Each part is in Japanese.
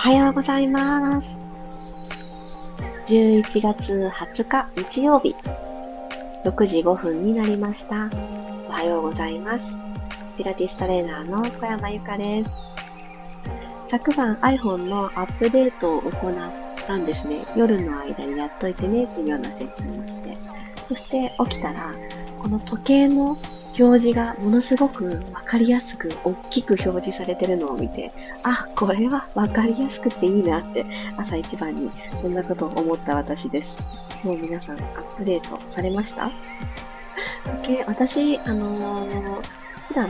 おはようございます。11月20日日曜日、6時5分になりました。おはようございます。ピラティストレーナーの小山由かです。昨晩 iPhone のアップデートを行ったんですね。夜の間にやっといてねっていうような設定をして。そして起きたら、この時計の表示がものすごくわかりやすく大きく表示されてるのを見て、あ、これはわかりやすくていいなって朝一番にそんなことを思った私です。もう皆さんアップデートされました、私、あのー、普段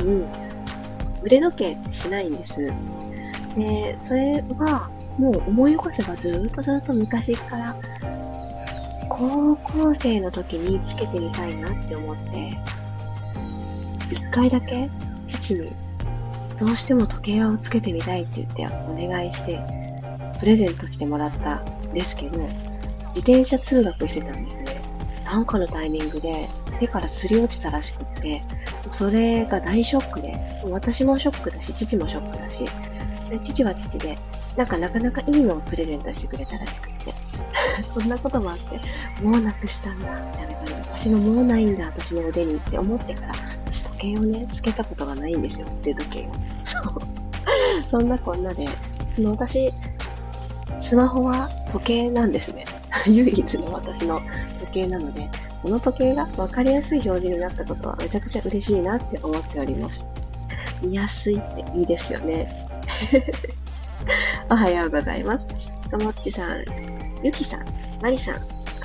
腕時計ってしないんです。で、それはもう思い起こせばずっとずっと昔から高校生の時につけてみたいなって思って回だけ父にどうしても時計をつけてみたいって言ってお願いしてプレゼントしてもらったんですけど自転車通学してたんですね。なんかのタイミングで手からすり落ちたらしくって、それが大ショックで、私もショックだし、父もショックだし、で父は父で、なんかなかなかいいのをプレゼントしてくれたらしくって、そんなこともあって、もうなくしたんだ、みたいな感じで、私ももうないんだ、私の腕にって思ってから、時計をね、つけたことがないんですよ、腕時計を。そ。んなこんなで、の私、スマホは時計なんですね。唯一の私の時計なので、この時計が分かりやすい表示になったことはめちゃくちゃ嬉しいなって思っております。見やすいっていいですよね。おはようございます。ともっちさん、ゆきさん、まりさん、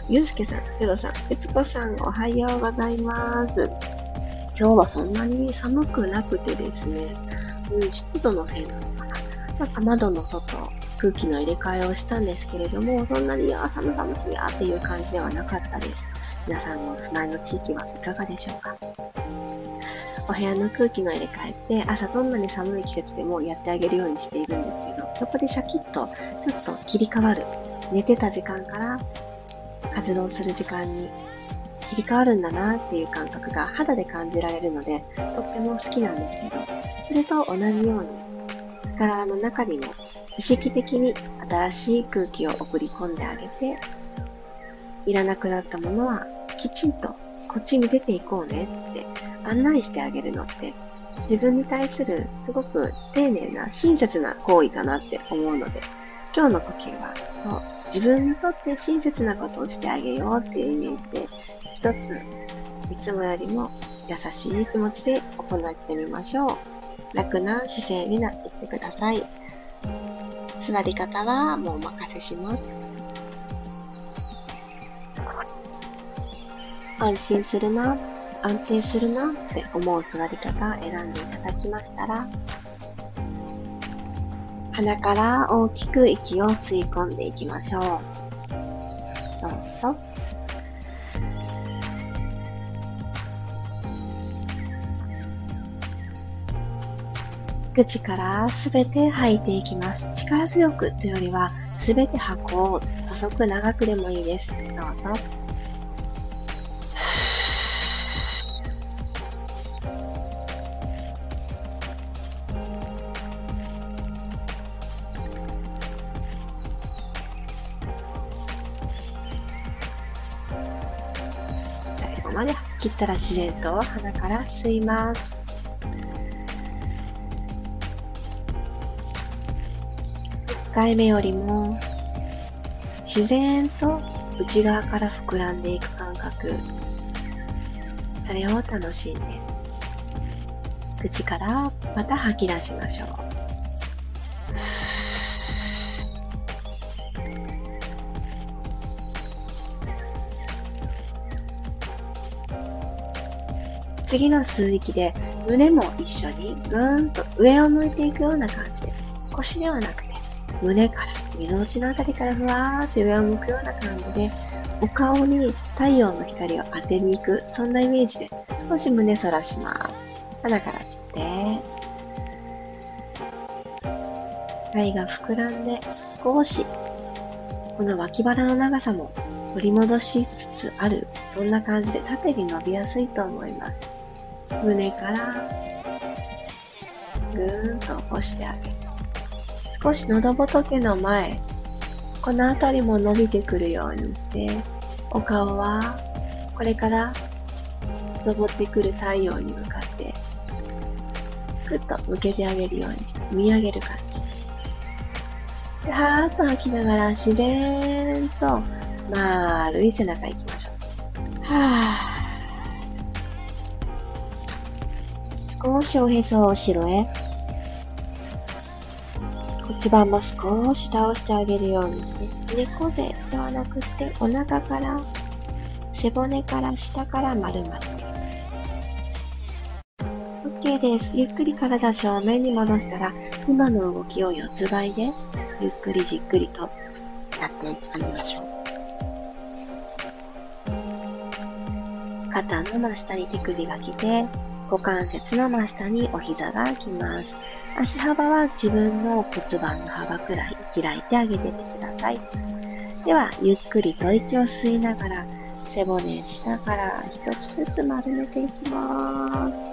ゆうすけさん、せろさん、えつこさん、おはようございます。今日はそんなに寒くなくてですね、うん、湿度のせいなのかな。まあ、窓の外、空気の入れ替えをしたんですけれども、そんなに、あ、寒々しいやっていう感じではなかったです。皆さんのお住まいの地域はいかがでしょうか？お部屋の空気の入れ替えって朝どんなに寒い季節でもやってあげるようにしているんですけど、そこでシャキッとちょっと切り替わる。寝てた時間から活動する時間に切り替わるんだなっていう感覚が肌で感じられるので、とっても好きなんですけど、それと同じように、体の中にも意識的に新しい空気を送り込んであげて、いらなくなったものはきちんとこっちに出ていこうねって案内してあげるのって自分に対するすごく丁寧な親切な行為かなって思うので今日の呼吸は自分にとって親切なことをしてあげようっていうイメージで一ついつもよりも優しい気持ちで行ってみましょう。楽な姿勢になっていってください。座り方はもうお任せします。安心するな、安定するなって思う座り方選んでいただきましたら、鼻から大きく息を吸い込んでいきましょう。どう口からすべて吐いていきます。力強くというよりは、すべて吐こう。細く長くでもいいです。どうぞ。最後まで切ったら自然と鼻から吸います。回目よりも自然と内側から膨らんでいく感覚。それを楽しんで口からまた吐き出しましょう。次の吸う息で胸も一緒にぐーんと上を向いていくような感じで腰ではなく胸から溝落ちのあたりからふわーって上を向くような感じでお顔に太陽の光を当てに行くそんなイメージで少し胸反らします。鼻から吸って。肺が膨らんで少しこの脇腹の長さも取り戻しつつあるそんな感じで縦に伸びやすいと思います。胸からぐーんと起こしてあげる少し喉仏の前、この辺りも伸びてくるようにして、お顔はこれから昇ってくる太陽に向かって、ふっと向けてあげるようにして、見上げる感じ。で、はーっと吐きながら自然と丸い背中行きましょう。はー。少しおへそを後ろへ。骨盤も少し倒してあげるようにして、猫背ではなくてお腹から背骨から下から丸まって。OK です。ゆっくり体正面に戻したら、今の動きを四つ倍で、ゆっくりじっくりとやってあげましょう。肩の真下に手首が来て、股関節の真下にお膝が来ます。足幅は自分の骨盤の幅くらい開いてあげててください。では、ゆっくりと息を吸いながら、背骨下から一つずつ丸めていきます。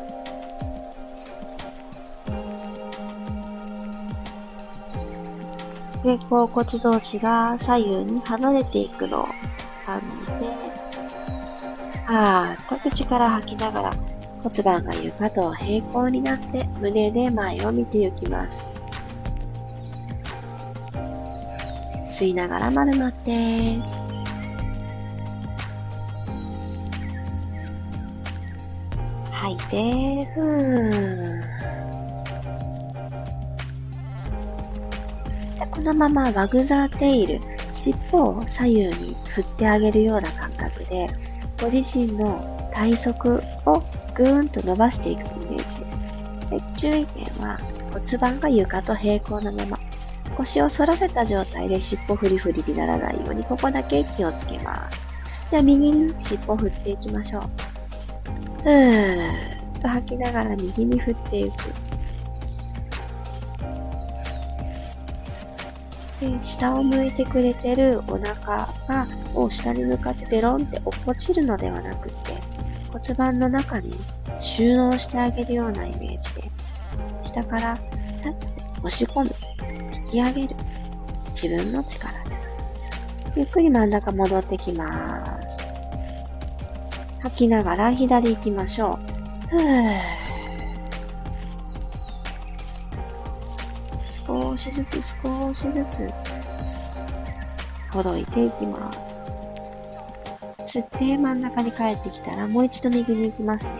肩甲骨同士が左右に離れていくのを感じて、はーっと口から吐きながら骨盤が床と平行になって胸で前を見ていきます。吸いながら丸まって、吐いて、ふーこのままワグザーテイル、尻尾を左右に振ってあげるような感覚で、ご自身の体側をぐーんと伸ばしていくイメージです。で注意点は骨盤が床と平行なまま、腰を反らせた状態で尻尾フリフリにならないようにここだけ気をつけます。では右に尻尾振っていきましょう。ふーっと吐きながら右に振っていく。で下を向いてくれてるお腹がを下に向かってデロンって落っこちるのではなくて骨盤の中に収納してあげるようなイメージで下からさって押し込む引き上げる自分の力でゆっくり真ん中戻ってきます。吐きながら左行きましょう。ふー少しずつ少しずつほどいていきます。吸って真ん中に帰ってきたらもう一度右に行きますね。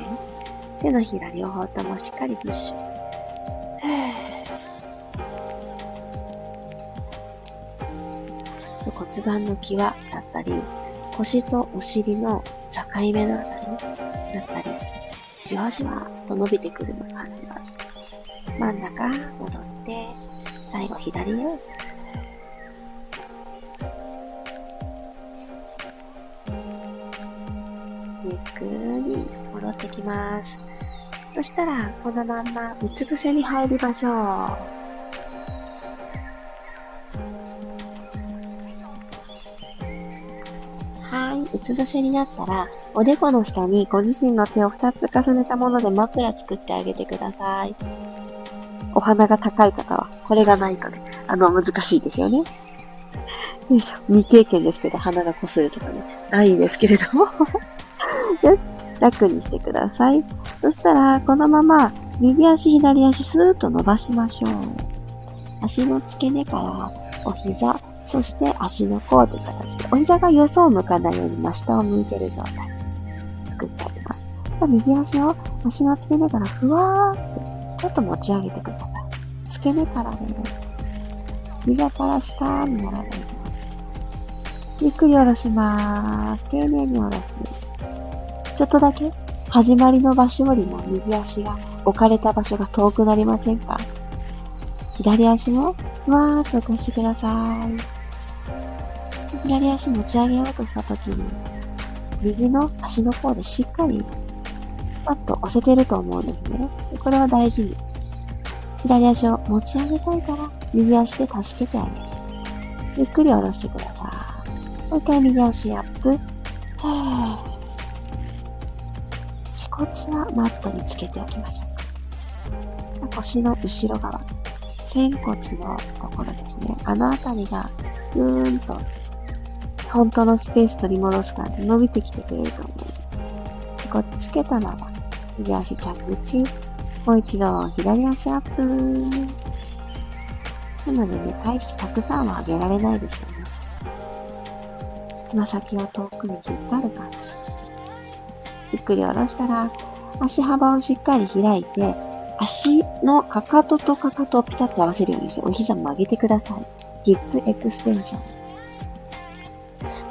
手のひら両方ともしっかりプッシュ。骨盤の際だったり、腰とお尻の境目のあたりだったり、じわじわと伸びてくるのを感じます。真ん中戻って、最後左へゆっくり戻ってきます。そしたら、このまんまうつ伏せに入りましょう。はい、うつ伏せになったら、おでこの下にご自身の手を2つ重ねたもので枕作ってあげてください。お花が高い方は、これがないとね、あの、難しいですよね。よいしょ。未経験ですけど、鼻がこするとかね、ないんですけれどもよし。楽にしてください。そしたら、このまま、右足、左足、スーッと伸ばしましょう。足の付け根から、お膝、そして足の甲という形で、お膝がよそを向かないように真下を向いてる状態。作ってあげます。じゃ右足を足の付け根からふわーって、ちょっと持ち上げてください。付け根からね、膝から下に並べます。ゆっくり下ろします。丁寧に下ろす。ちょっとだけ始まりの場所よりも右足が置かれた場所が遠くなりませんか？左足もふわーっと起こしてください。左足持ち上げようとしたときに、右の足の甲でしっかり、パッと押せてると思うんですね。これは大事に。左足を持ち上げたいから、右足で助けてあげる。ゆっくり下ろしてください。もう一回右足アップ。骨はマットにつけておきましょうか。腰の後ろ側、仙骨のところですね。あのあたりが、ぐーんと、本当のスペース取り戻す感じ伸びてきてくれると思う。ちこつけたまま、右足着地、もう一度左足アップ。なのでね、大してたくさんは上げられないですよね。つま先を遠くに引っ張る感じ。ゆっくり下ろしたら、足幅をしっかり開いて、足のかかととかかとをピタッと合わせるようにして、お膝曲げてください。ディップエクステンション。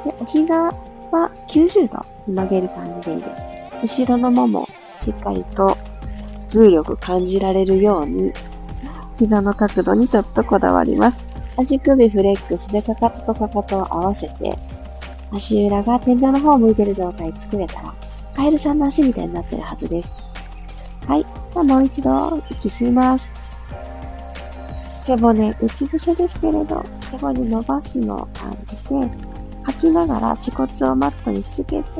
で、お膝は90度曲げる感じでいいです。後ろのもも、しっかりと重力感じられるように、膝の角度にちょっとこだわります。足首フレックスでかかととかかとを合わせて、足裏が天井の方を向いてる状態作れたら、カエルさんの足みたいになってるはずです。はい。じゃあもう一度、息吸います。背骨、内伏せですけれど、背骨伸ばすのを感じて、吐きながら恥骨をマットにつけて、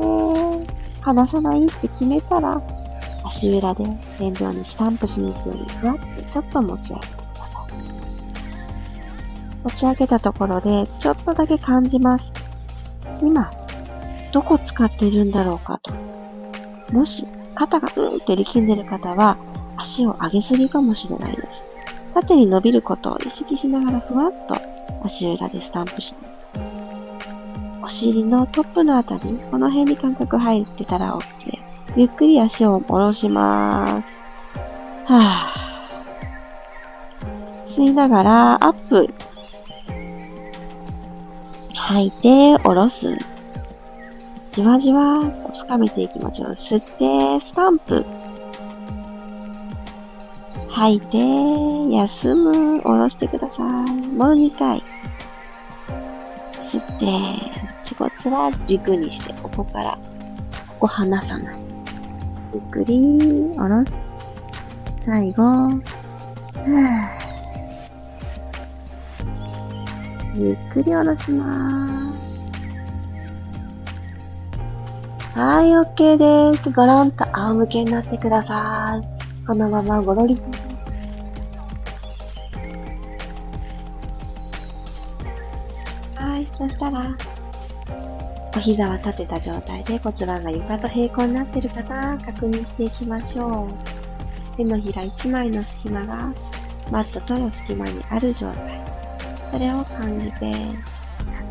離さないって決めたら、足裏で天井にスタンプしに行くように、ふわってちょっと持ち上げてください。持ち上げたところで、ちょっとだけ感じます。今、どこ使ってるんだろうかと。もし、肩がうんって力んでる方は、足を上げすぎかもしれないです。縦に伸びることを意識しながらふわっと足裏でスタンプします。お尻のトップのあたり、この辺に感覚入ってたら OK。ゆっくり足を下ろします。はぁ。吸いながら、アップ。吐いて、下ろす。じわじわと深めていきましょう。吸って、スタンプ。吐いて、休む。下ろしてください。もう2回。吸って、気骨は軸にして、ここから、ここ離さない。ゆっくり、下ろす。最後、ゆっくり下ろします。はい、OK です。ごろんと仰向けになってください。このままごろり。はい、そしたら、お膝は立てた状態で骨盤が床と平行になっているかな確認していきましょう。手のひら1枚の隙間がマットとの隙間にある状態。それを感じて、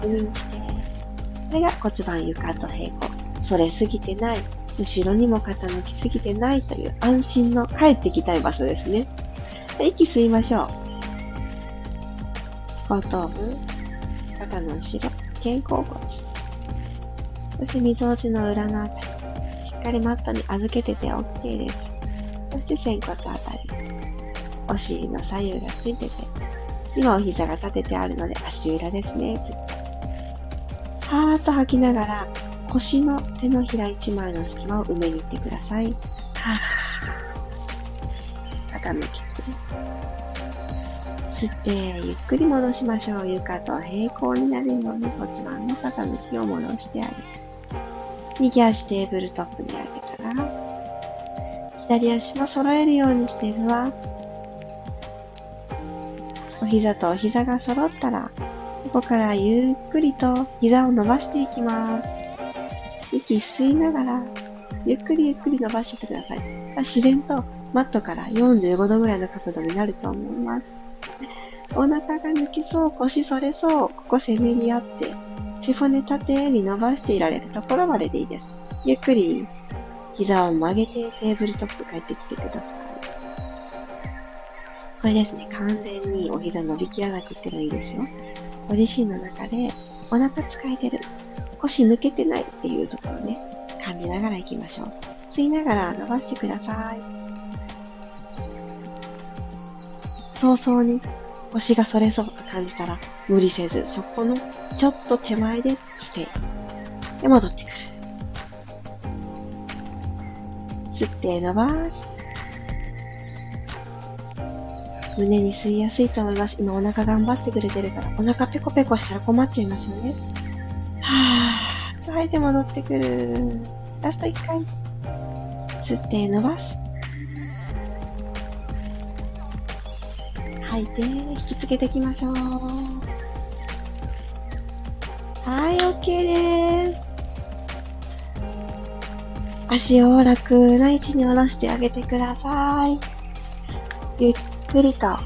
確認して、これが骨盤床と平行。それすぎてない、後ろにも傾きすぎてないという安心の帰ってきたい場所ですね。息吸いましょう。後頭部、肩の後ろ、肩甲骨。そして溝落ちの裏のあたり。しっかりマットに預けてて OK です。そして仙骨あたり。お尻の左右がついてて。今お膝が立ててあるので足裏ですね。はーっと吐きながら腰の手のひら一枚の隙間を埋めに行ってください。はぁ。傾き。吸って、ゆっくり戻しましょう。床と平行になるように骨盤の傾きを戻してあげる。右足テーブルトップに上げたら、左足も揃えるようにしてるわ。お膝とお膝が揃ったら、ここからゆっくりと膝を伸ばしてい。きます。息吸いながら、ゆっくりゆっくり伸ばしてください。自然とマットから45度ぐらいの角度になると思います。お腹が抜きそう、腰反れそう、ここ背めり合って、背骨縦に伸ばしていられるところまででいいです。ゆっくり膝を曲げてテーブルトップ帰ってきてください。これですね、完全にお膝伸びきらなくてもいいですよ。ご自身の中でお腹使えてる。腰抜けてないっていうところね、感じながら行きましょう。吸いながら伸ばしてください。早々に腰が反れそうと感じたら無理せず、そこのちょっと手前でステイ。で、戻ってくる。吸って伸ばす。胸に吸いやすいと思います。今お腹頑張ってくれてるから、お腹ペコペコしたら困っちゃいますよね。はぁ、吐いて戻ってくる。ラスト1回。吸って伸ばす。吐いて、引きつけていきましょう。はい、OK です。足を楽な位置に下ろしてあげてください。ゆっくりと、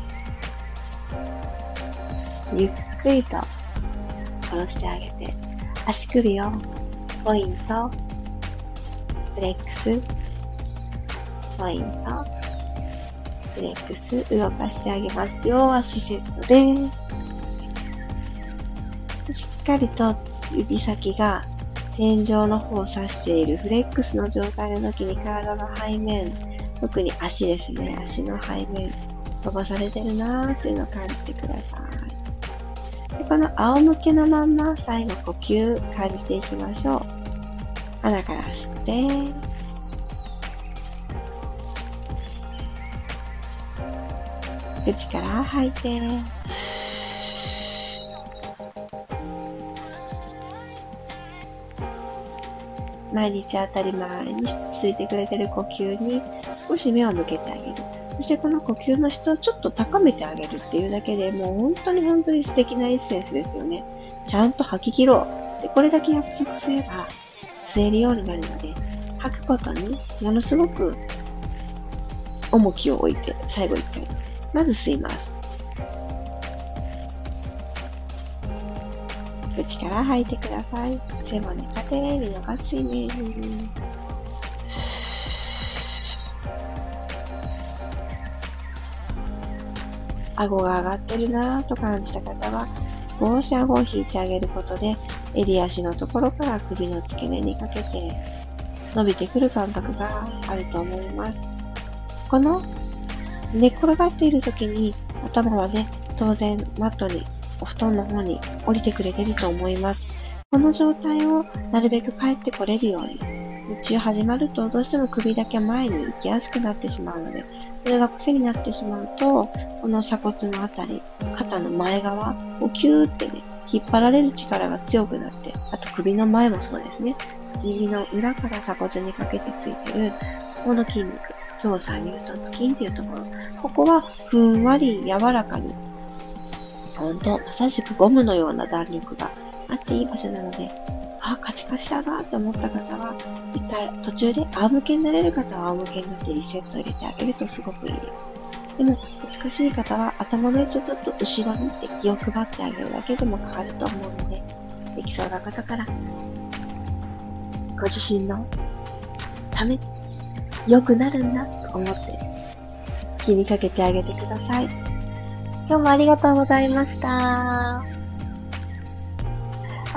ゆっくりと下ろしてあげて、足首をポイント、フレックス、ポイント、フレックス、動かしてあげます。両足セットです。しっかりと指先が天井の方を指しているフレックスの状態の時に体の背面、特に足ですね、足の背面、飛ばされてるなーっていうのを感じてください。でこの仰向けのまんま最後呼吸感じていきましょう。鼻から吸って、口から吐いて、毎日当たり前についてくれてる呼吸に少し目を向けてあげる。そしてこの呼吸の質をちょっと高めてあげるっていうだけでもう本当に本当に素敵なエッセンスですよね。ちゃんと吐き切ろう。で、これだけ約束すれば吸えるようになるので、吐くことにものすごく重きを置いて最後一回、まず吸います。口から吐いてください。背骨縦に伸ばすイメージ。顎が上がってるなぁと感じた方は、少し顎を引いてあげることで、襟足のところから首の付け根にかけて、伸びてくる感覚があると思います。この寝転がっている時に頭はね、当然マットにお布団の方に降りてくれてると思います。この状態をなるべく帰ってこれるように。日中始まるとどうしても首だけ前に行きやすくなってしまうので、それが癖になってしまうと、この鎖骨のあたり、肩の前側をキューってね、引っ張られる力が強くなって、あと首の前もそうですね。右の裏から鎖骨にかけてついてる、この筋肉、強鎖乳突筋っていうところ、ここはふんわり柔らかにほんと、まさしくゴムのような弾力があっていい場所なので、あ、カチカチだなって思った方は、一回途中で仰向けになれる方は仰向けになってリセット入れてあげるとすごくいいです。でも、難しい方は頭の位置をちょっと後ろにって気を配ってあげるだけでも変わると思うので、できそうな方から、ご自身のため、良くなるんだと思って、気にかけてあげてください。今日もありがとうございました。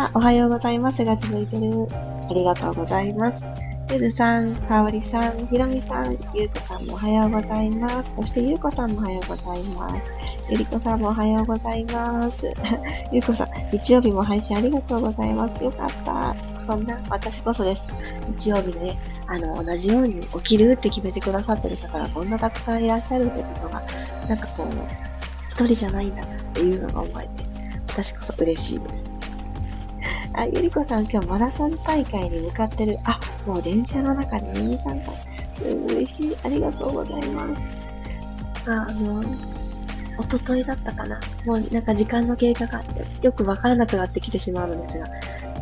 あ、おはようございますが続いてる。ありがとうございます。ゆずさん、かおりさん、ひろみさん、ゆうこさんもおはようございます。そしてゆうこさんもおはようございます。ゆりこさんもおはようございます。ゆうこさん、日曜日も配信ありがとうございます。よかった。そんな、私こそです。日曜日ね、あの、同じように起きるって決めてくださってる方がこんなたくさんいらっしゃるってことが、なんかこう、一人じゃないんだなっていうのが思えて、私こそ嬉しいです。あ、ゆりこさん今日マラソン大会に向かってる。あ、もう電車の中でミニ参加。嬉しい。ありがとうございます。あ、あの、おとといだったかな。もうなんか時間の経過があってよくわからなくなってきてしまうのですが、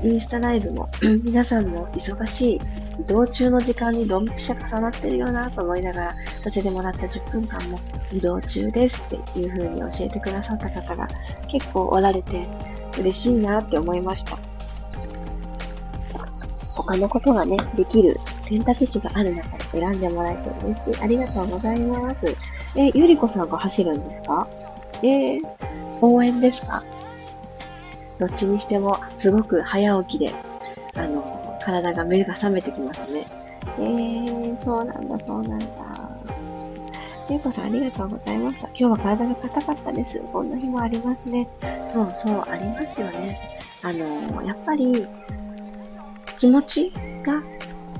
インスタライブも 皆さんも忙しい移動中の時間にドンピシャ重なってるよなと思いながらさせてもらった10分間も移動中ですっていう風に教えてくださった方が結構おられて嬉しいなって思いました。他のことがね、できる選択肢がある中で選んでもらえて嬉しい。ありがとうございます。え、ゆりこさんが走るんですか？えー、応援ですか？どっちにしてもすごく早起きで、あの、体が目が覚めてきますね。えー、そうなんだ、そうなんだ。ゆうこさんありがとうございました。今日は体が硬かったです。こんな日もありますね。そうそう、ありますよね。あの、やっぱり、気持ちが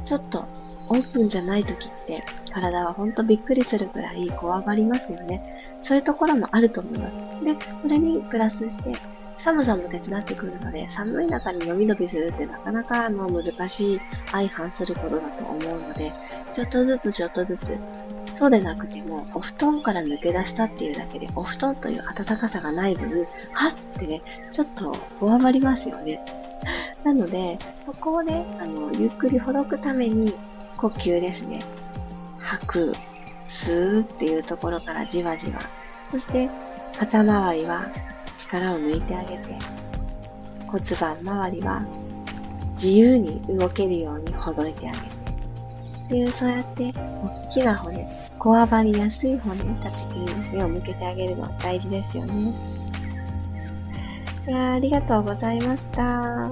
ちょっとオープンじゃない時って、体はほんとびっくりするくらい怖がりますよね。そういうところもあると思います。で、それにプラスして、寒さも手伝ってくるので、寒い中に伸び伸びするってなかなかあの難しい相反することだと思うので、ちょっとずつちょっとずつそうでなくても、お布団から抜け出したっていうだけで、お布団という暖かさがない分、はってね、ちょっとこわばりますよね。なので、ここをね、あの、ゆっくりほどくために、呼吸ですね。吐く、吸うっていうところからじわじわ。そして、肩周りは力を抜いてあげて、骨盤周りは自由に動けるようにほどいてあげて、っていう、そうやって、大きな骨、こわばりやすい骨たちに目を向けてあげるのは大事ですよね。いやありがとうございました。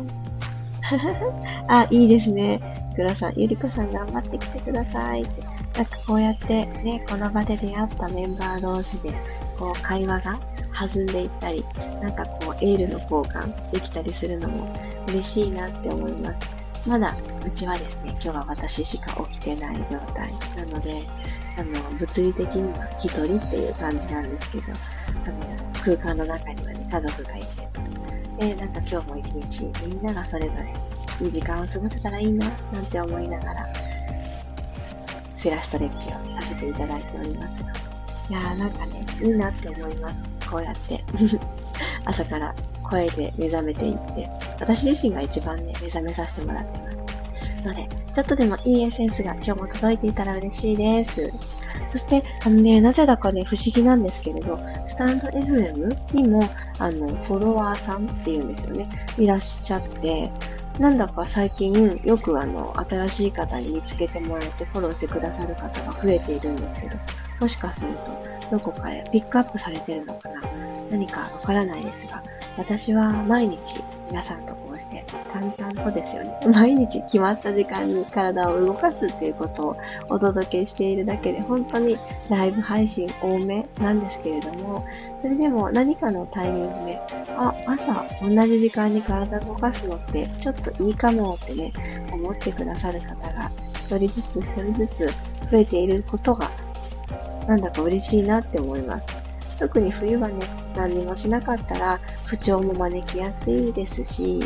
あ、いいですね。黒さん、ゆりこさん頑張ってきてくださいって。なんかこうやってね、この場で出会ったメンバー同士で、こう会話が弾んでいったり、なんかこうエールの交換できたりするのも嬉しいなって思います。まだうちはですね、今日は私しか起きてない状態なので、あの、物理的には一人っていう感じなんですけど、あの、空間の中にはね、家族がいて、で、なんか今日も一日みんながそれぞれいい時間を過ごせたらいいな、なんて思いながら、フィラストレッチをさせていただいておりますが、いやーなんかね、いいなって思います。こうやって 朝から声で目覚めていって、私自身が一番ね、目覚めさせてもらってます。ので、ちょっとでもいいエッセンスが今日も届いていたら嬉しいです。そして、あのね、なぜだかね、不思議なんですけれど、スタンド FM にも、あの、フォロワーさんっていうんですよね、いらっしゃって、なんだか最近よくあの、新しい方に見つけてもらえてフォローしてくださる方が増えているんですけど、もしかすると、どこかへピックアップされてるのかな。何かわからないですが、私は毎日皆さんとこうして淡々とですよね。毎日決まった時間に体を動かすっていうことをお届けしているだけで本当にライブ配信多めなんですけれども、それでも何かのタイミングで、あ、朝同じ時間に体を動かすのってちょっといいかもってね、思ってくださる方が一人ずつ一人ずつ増えていることがなんだか嬉しいなって思います。特に冬はね、何にもしなかったら不調も招きやすいですし、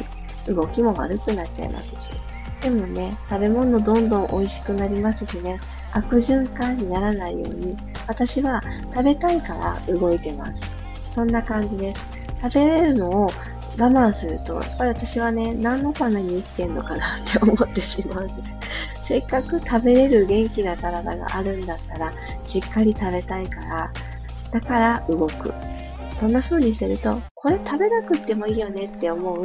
動きも悪くなっちゃいますし。でもね、食べ物どんどん美味しくなりますしね、悪循環にならないように、私は食べたいから動いてます。そんな感じです。食べれるのを我慢すると、やっぱり私はね、何のために生きてんのかなって思ってしまうんで。せっかく食べれる元気な体があるんだったら、しっかり食べたいから、だから動く。そんな風にすると、これ食べなくってもいいよねって思う、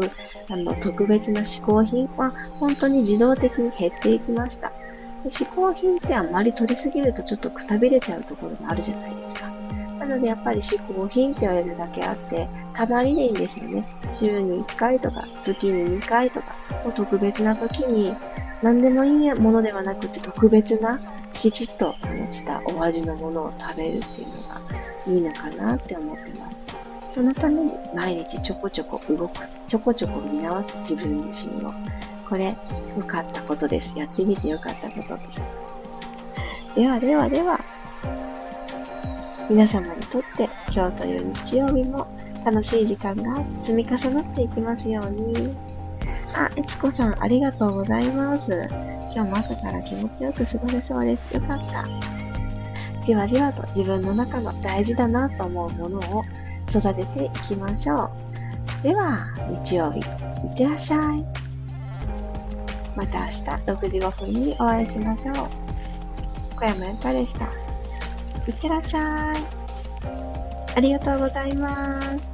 あの、特別な嗜好品は本当に自動的に減っていきました。嗜好品ってあんまり取りすぎるとちょっとくたびれちゃうところがあるじゃないですか。なのでやっぱり嗜好品って言われるだけあって、たまにでいいんですよね。週に1回とか、月に2回とか、特別な時に、何でもいいものではなくて特別な、きちっとしたお味のものを食べるっていうのがいいのかなって思ってます。そのために毎日ちょこちょこ動く、ちょこちょこ見直す自分自身を。これ、良かったことです。やってみて良かったことです。ではではでは、皆様にとって今日という日曜日も楽しい時間が積み重なっていきますように。あ、えつこさん、ありがとうございます。今日も朝から気持ちよく過ごせそうです。よかった。じわじわと自分の中の大事だなと思うものを育てていきましょう。では、日曜日、いってらっしゃい。また明日6時5分にお会いしましょう。小山由かでした。いってらっしゃい。ありがとうございます。